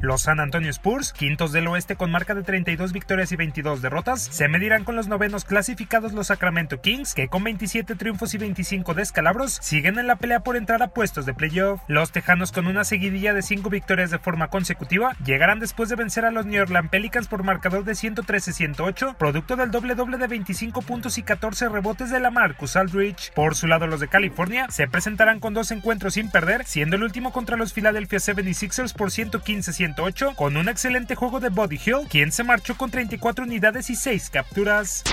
Los San Antonio Spurs, quintos del oeste con marca de 32 victorias y 22 derrotas, se medirán con los novenos clasificados los Sacramento Kings, que con 27 triunfos y 25 descalabros siguen en la pelea por entrar a puestos de playoff. Los Tejanos con una seguidilla de 5 victorias de forma consecutiva llegarán después de vencer a los New Orleans Pelicans por marcador de 113-108, producto del doble doble de 25 puntos y 14 rebotes de la Marcus Aldridge. Por su lado los de California se presentarán con dos encuentros sin perder, siendo el último contra los Philadelphia 76ers por 115-108 con un excelente juego de Body Hill, quien se marchó con 34 unidades y 6 capturas.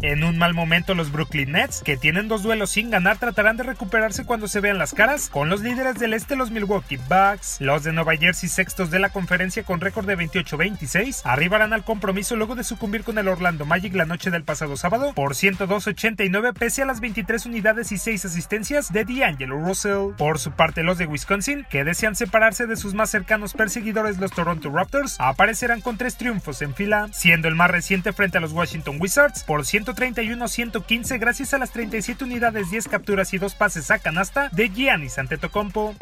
En un mal momento los Brooklyn Nets, que tienen dos duelos sin ganar, tratarán de recuperarse cuando se vean las caras con los líderes del este los Milwaukee Bucks. Los de Nueva Jersey sextos de la conferencia con récord de 28-26 arribarán al compromiso luego de sucumbir con el Orlando Magic la noche del pasado sábado por 102-89 pese a las 23 unidades y 6 asistencias de D'Angelo Russell. Por su parte los de Wisconsin, que desean separarse de sus más cercanos perseguidores los Toronto Raptors, aparecerán con tres triunfos en fila, siendo el más reciente frente a los Washington Wizards por 131-115 gracias a las 37 unidades, 10 capturas y 2 pases a canasta de Giannis Antetokounmpo.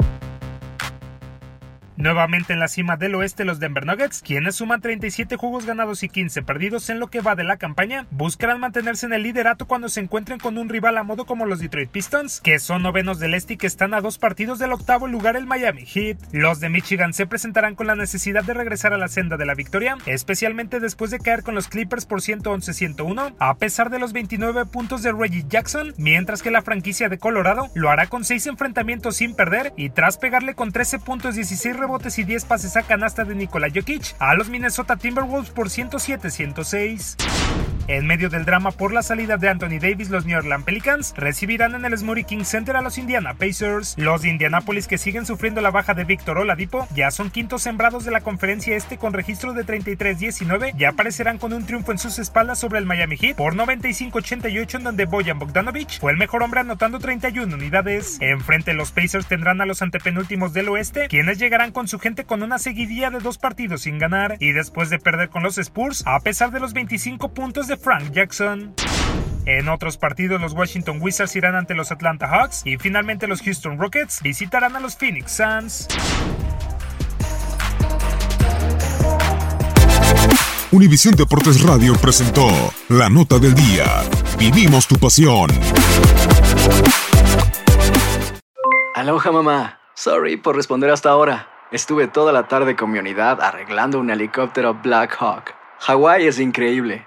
Nuevamente en la cima del oeste los Denver Nuggets, quienes suman 37 juegos ganados y 15 perdidos en lo que va de la campaña, buscarán mantenerse en el liderato cuando se encuentren con un rival a modo como los Detroit Pistons, que son novenos del este y que están a dos partidos del octavo lugar el Miami Heat. Los de Michigan se presentarán con la necesidad de regresar a la senda de la victoria, especialmente después de caer con los Clippers por 111-101, a pesar de los 29 puntos de Reggie Jackson, mientras que la franquicia de Colorado lo hará con 6 enfrentamientos sin perder y tras pegarle con 13 puntos 16 rebotes y 10 pases a canasta de Nikola Jokic a los Minnesota Timberwolves por 107-106. En medio del drama por la salida de Anthony Davis, los New Orleans Pelicans recibirán en el Smoothie King Center a los Indiana Pacers. Los de Indianapolis que siguen sufriendo la baja de Víctor Oladipo ya son quintos sembrados de la conferencia este con registro de 33-19 y aparecerán con un triunfo en sus espaldas sobre el Miami Heat por 95-88 en donde Bojan Bogdanovic fue el mejor hombre anotando 31 unidades. Enfrente los Pacers tendrán a los antepenúltimos del oeste, quienes llegarán con su gente con una seguidilla de dos partidos sin ganar y después de perder con los Spurs a pesar de los 25 puntos de Frank Jackson. En otros partidos, los Washington Wizards irán ante los Atlanta Hawks y finalmente los Houston Rockets visitarán a los Phoenix Suns. Univisión Deportes Radio presentó La Nota del Día. Vivimos tu pasión. Aloha mamá. Sorry por responder hasta ahora. Estuve toda la tarde con mi unidad arreglando un helicóptero Black Hawk. Hawái es increíble.